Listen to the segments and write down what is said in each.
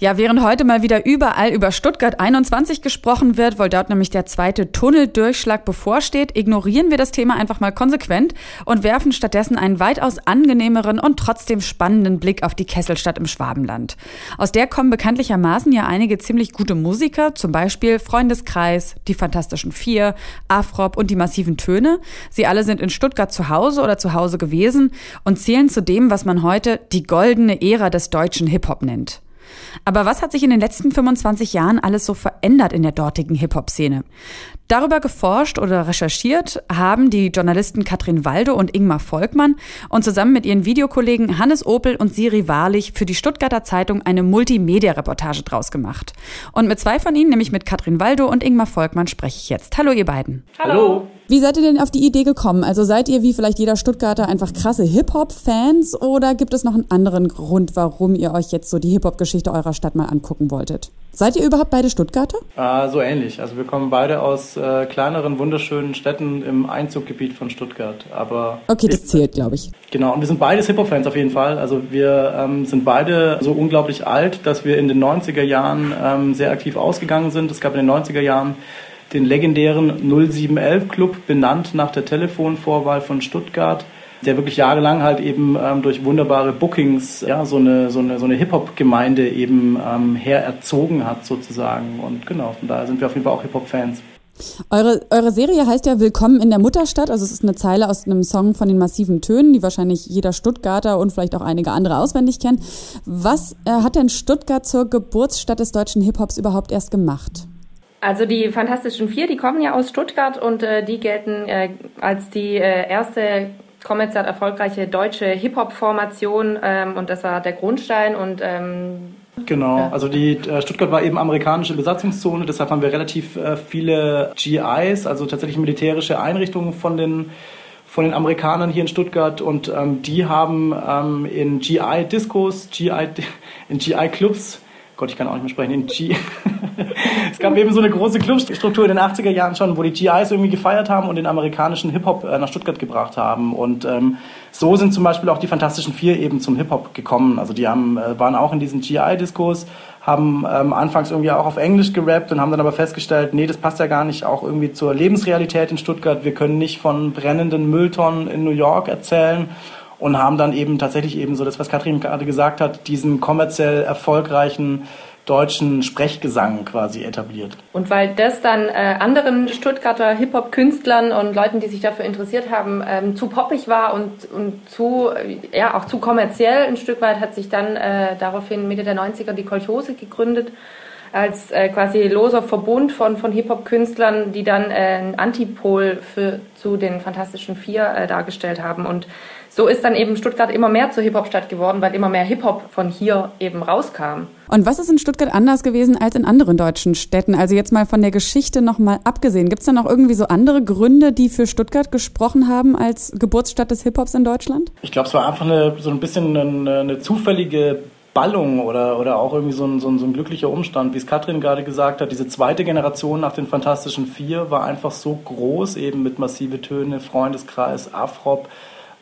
Ja, während heute mal wieder überall über Stuttgart 21 gesprochen wird, weil dort nämlich der zweite Tunneldurchschlag bevorsteht, ignorieren wir das Thema einfach mal konsequent und werfen stattdessen einen weitaus angenehmeren und trotzdem spannenden Blick auf die Kesselstadt im Schwabenland. Aus der kommen bekanntlichermaßen ja einige ziemlich gute Musiker, zum Beispiel Freundeskreis, die Fantastischen Vier, Afrop und die Massiven Töne. Sie alle sind in Stuttgart zu Hause oder zu Hause gewesen und zählen zu dem, was man heute die goldene Ära des deutschen Hip-Hop nennt. Aber was hat sich in den letzten 25 Jahren alles so verändert in der dortigen Hip-Hop-Szene? Darüber geforscht oder recherchiert haben die Journalisten Katrin Waldo und Ingmar Volkmann und zusammen mit ihren Videokollegen Hannes Opel und Siri Wahrlich für die Stuttgarter Zeitung eine Multimedia-Reportage draus gemacht. Und mit zwei von ihnen, nämlich mit Katrin Waldo und Ingmar Volkmann, spreche ich jetzt. Hallo ihr beiden. Hallo. Wie seid ihr denn auf die Idee gekommen? Also seid ihr wie vielleicht jeder Stuttgarter einfach krasse Hip-Hop-Fans oder gibt es noch einen anderen Grund, warum ihr euch jetzt so die Hip-Hop-Geschichte eurer Stadt mal angucken wolltet? Seid ihr überhaupt beide Stuttgarter? Äh, so ähnlich. Also wir kommen beide aus äh, kleineren, wunderschönen Städten im Einzuggebiet von Stuttgart. Aber okay, das zählt, glaube ich. Genau, und wir sind beides Hip-Hop-Fans auf jeden Fall. Also wir ähm, sind beide so unglaublich alt, dass wir in den 90er Jahren ähm, sehr aktiv ausgegangen sind. Es gab in den 90er Jahren den legendären 0711 Club, benannt nach der Telefonvorwahl von Stuttgart, der wirklich jahrelang halt eben ähm, durch wunderbare Bookings ja, so eine, so eine, so eine Hip-Hop-Gemeinde eben ähm, hererzogen hat sozusagen. Und genau, von daher sind wir auf jeden Fall auch Hip-Hop-Fans. Eure, eure Serie heißt ja Willkommen in der Mutterstadt. Also es ist eine Zeile aus einem Song von den massiven Tönen, die wahrscheinlich jeder Stuttgarter und vielleicht auch einige andere auswendig kennen. Was äh, hat denn Stuttgart zur Geburtsstadt des deutschen Hip-Hops überhaupt erst gemacht? Also die Fantastischen Vier, die kommen ja aus Stuttgart und äh, die gelten äh, als die äh, erste kommerziell erfolgreiche deutsche Hip-Hop-Formation ähm, und das war der Grundstein und ähm, Genau, ja. also die äh, Stuttgart war eben amerikanische Besatzungszone, deshalb haben wir relativ äh, viele GIs, also tatsächlich militärische Einrichtungen von den von den Amerikanern hier in Stuttgart und ähm, die haben ähm, in GI-Diskos, GI, in GI-Clubs Gott, ich kann auch nicht mehr sprechen, in G. es gab eben so eine große Clubstruktur in den 80er Jahren schon, wo die GIs irgendwie gefeiert haben und den amerikanischen Hip-Hop äh, nach Stuttgart gebracht haben. Und ähm, so sind zum Beispiel auch die Fantastischen Vier eben zum Hip-Hop gekommen. Also die haben, äh, waren auch in diesen GI-Diskurs, haben ähm, anfangs irgendwie auch auf Englisch gerappt und haben dann aber festgestellt, nee, das passt ja gar nicht auch irgendwie zur Lebensrealität in Stuttgart. Wir können nicht von brennenden Mülltonnen in New York erzählen und haben dann eben tatsächlich eben so das, was Katrin gerade gesagt hat, diesen kommerziell erfolgreichen deutschen Sprechgesang quasi etabliert. Und weil das dann äh, anderen Stuttgarter Hip-Hop-Künstlern und Leuten, die sich dafür interessiert haben, ähm, zu poppig war und, und zu, ja, auch zu kommerziell ein Stück weit, hat sich dann äh, daraufhin Mitte der 90er die Kolchose gegründet als äh, quasi loser Verbund von, von Hip-Hop-Künstlern, die dann äh, ein Antipol für, zu den Fantastischen Vier äh, dargestellt haben. Und so ist dann eben Stuttgart immer mehr zur Hip-Hop-Stadt geworden, weil immer mehr Hip-Hop von hier eben rauskam. Und was ist in Stuttgart anders gewesen als in anderen deutschen Städten? Also jetzt mal von der Geschichte nochmal abgesehen. Gibt es da noch irgendwie so andere Gründe, die für Stuttgart gesprochen haben als Geburtsstadt des Hip-Hops in Deutschland? Ich glaube, es war einfach eine, so ein bisschen eine, eine zufällige Ballung oder, oder auch irgendwie so ein, so, ein, so ein glücklicher Umstand, wie es Katrin gerade gesagt hat. Diese zweite Generation nach den Fantastischen Vier war einfach so groß, eben mit massive Töne, Freundeskreis, Afrop,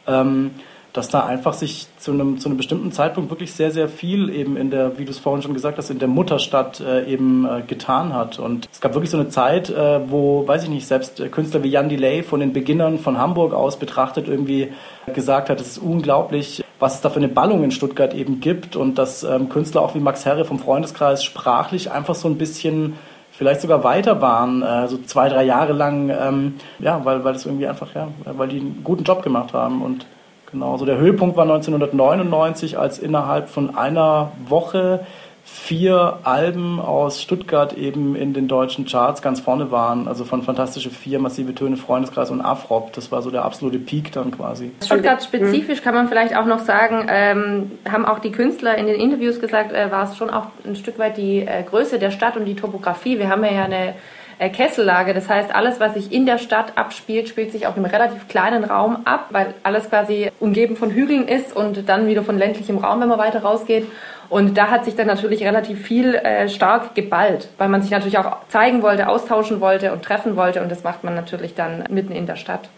ähm, dass da einfach sich zu einem, zu einem bestimmten Zeitpunkt wirklich sehr, sehr viel eben in der, wie du es vorhin schon gesagt hast, in der Mutterstadt äh, eben äh, getan hat. Und es gab wirklich so eine Zeit, äh, wo, weiß ich nicht, selbst Künstler wie Jan Delay von den Beginnern von Hamburg aus betrachtet irgendwie gesagt hat, es ist unglaublich, was es da für eine Ballung in Stuttgart eben gibt und dass ähm, Künstler auch wie Max Herre vom Freundeskreis sprachlich einfach so ein bisschen vielleicht sogar weiter waren, äh, so zwei, drei Jahre lang, ähm, ja, weil, weil das irgendwie einfach, ja, weil die einen guten Job gemacht haben. Und genau, so der Höhepunkt war 1999, als innerhalb von einer Woche vier Alben aus Stuttgart eben in den deutschen Charts ganz vorne waren. Also von Fantastische Vier, Massive Töne, Freundeskreis und Afrop. Das war so der absolute Peak dann quasi. Stuttgart spezifisch kann man vielleicht auch noch sagen, ähm, haben auch die Künstler in den Interviews gesagt, äh, war es schon auch ein Stück weit die äh, Größe der Stadt und die Topografie. Wir haben ja eine äh, Kessellage. Das heißt, alles, was sich in der Stadt abspielt, spielt sich auf einem relativ kleinen Raum ab, weil alles quasi umgeben von Hügeln ist und dann wieder von ländlichem Raum, wenn man weiter rausgeht. Und da hat sich dann natürlich relativ viel äh, stark geballt, weil man sich natürlich auch zeigen wollte, austauschen wollte und treffen wollte. Und das macht man natürlich dann mitten in der Stadt.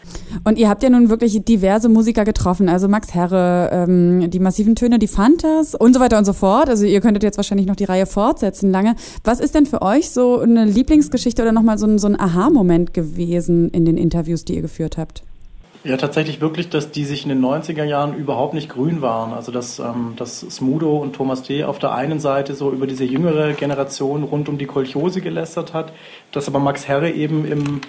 Und ihr habt ja nun wirklich diverse Musiker getroffen, also Max Herre, ähm, die massiven Töne, die Fantas und so weiter und so fort. Also ihr könntet jetzt wahrscheinlich noch die Reihe fortsetzen lange. Was ist denn für euch so eine Lieblingsgeschichte oder nochmal so ein, so ein Aha-Moment gewesen in den Interviews, die ihr geführt habt? Ja, tatsächlich wirklich, dass die sich in den 90er Jahren überhaupt nicht grün waren. Also dass, ähm, dass Smudo und Thomas D. auf der einen Seite so über diese jüngere Generation rund um die Kolchose gelästert hat, dass aber Max Herre eben im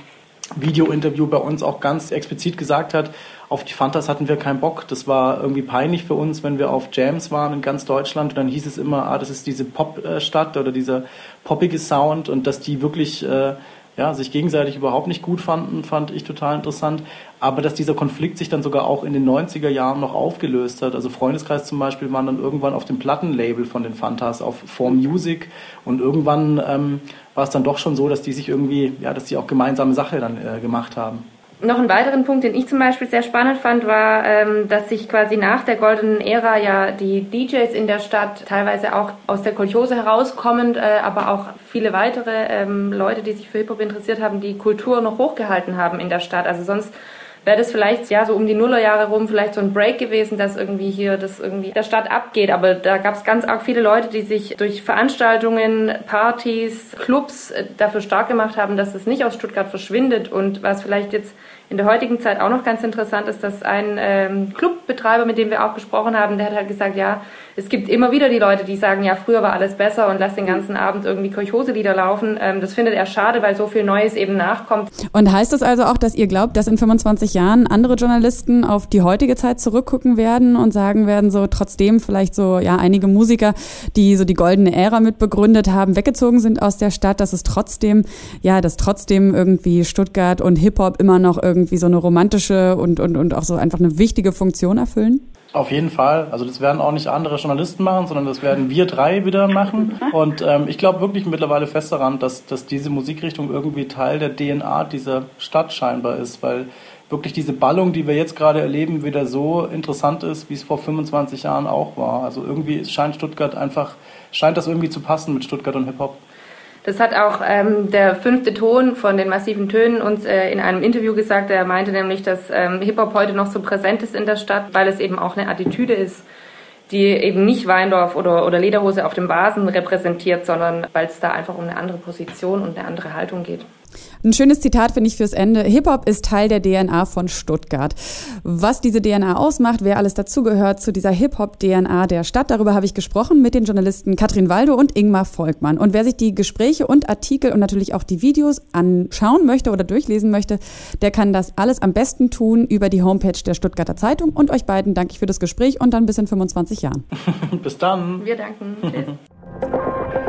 Video-Interview bei uns auch ganz explizit gesagt hat, auf die Fantas hatten wir keinen Bock. Das war irgendwie peinlich für uns, wenn wir auf Jams waren in ganz Deutschland. Und dann hieß es immer, ah, das ist diese Popstadt oder dieser poppige Sound und dass die wirklich äh, ja, sich gegenseitig überhaupt nicht gut fanden, fand ich total interessant. Aber dass dieser Konflikt sich dann sogar auch in den 90er Jahren noch aufgelöst hat. Also Freundeskreis zum Beispiel waren dann irgendwann auf dem Plattenlabel von den Fantas auf For Music und irgendwann ähm, war es dann doch schon so, dass die sich irgendwie, ja, dass die auch gemeinsame Sache dann äh, gemacht haben. Noch einen weiteren Punkt, den ich zum Beispiel sehr spannend fand, war, ähm, dass sich quasi nach der goldenen Ära ja die DJs in der Stadt teilweise auch aus der Kolchose herauskommend, äh, aber auch viele weitere ähm, Leute, die sich für Hip-Hop interessiert haben, die Kultur noch hochgehalten haben in der Stadt. Also sonst wäre das vielleicht ja so um die Nullerjahre rum vielleicht so ein Break gewesen, dass irgendwie hier das irgendwie der Stadt abgeht. Aber da gab es ganz arg viele Leute, die sich durch Veranstaltungen, Partys, Clubs äh, dafür stark gemacht haben, dass es nicht aus Stuttgart verschwindet und was vielleicht jetzt in der heutigen Zeit auch noch ganz interessant ist, dass ein ähm, Clubbetreiber, mit dem wir auch gesprochen haben, der hat halt gesagt, ja, es gibt immer wieder die Leute, die sagen, ja, früher war alles besser und lass den ganzen Abend irgendwie Kirchhose-Lieder laufen. Ähm, das findet er schade, weil so viel Neues eben nachkommt. Und heißt das also auch, dass ihr glaubt, dass in 25 Jahren andere Journalisten auf die heutige Zeit zurückgucken werden und sagen werden, so trotzdem vielleicht so, ja, einige Musiker, die so die goldene Ära mit begründet haben, weggezogen sind aus der Stadt, dass es trotzdem, ja, dass trotzdem irgendwie Stuttgart und Hip-Hop immer noch irgendwie irgendwie so eine romantische und, und, und auch so einfach eine wichtige Funktion erfüllen? Auf jeden Fall. Also das werden auch nicht andere Journalisten machen, sondern das werden wir drei wieder machen. Und ähm, ich glaube wirklich mittlerweile fest daran, dass, dass diese Musikrichtung irgendwie Teil der DNA dieser Stadt scheinbar ist, weil wirklich diese Ballung, die wir jetzt gerade erleben, wieder so interessant ist, wie es vor 25 Jahren auch war. Also irgendwie scheint Stuttgart einfach, scheint das irgendwie zu passen mit Stuttgart und Hip-Hop. Das hat auch ähm, der fünfte Ton von den massiven Tönen uns äh, in einem Interview gesagt. Er meinte nämlich, dass ähm, Hip-Hop heute noch so präsent ist in der Stadt, weil es eben auch eine Attitüde ist, die eben nicht Weindorf oder, oder Lederhose auf dem Vasen repräsentiert, sondern weil es da einfach um eine andere Position und eine andere Haltung geht. Ein schönes Zitat finde ich fürs Ende. Hip-Hop ist Teil der DNA von Stuttgart. Was diese DNA ausmacht, wer alles dazugehört zu dieser Hip-Hop-DNA der Stadt, darüber habe ich gesprochen mit den Journalisten Katrin Waldo und Ingmar Volkmann. Und wer sich die Gespräche und Artikel und natürlich auch die Videos anschauen möchte oder durchlesen möchte, der kann das alles am besten tun über die Homepage der Stuttgarter Zeitung. Und euch beiden danke ich für das Gespräch und dann bis in 25 Jahren. bis dann. Wir danken. Tschüss.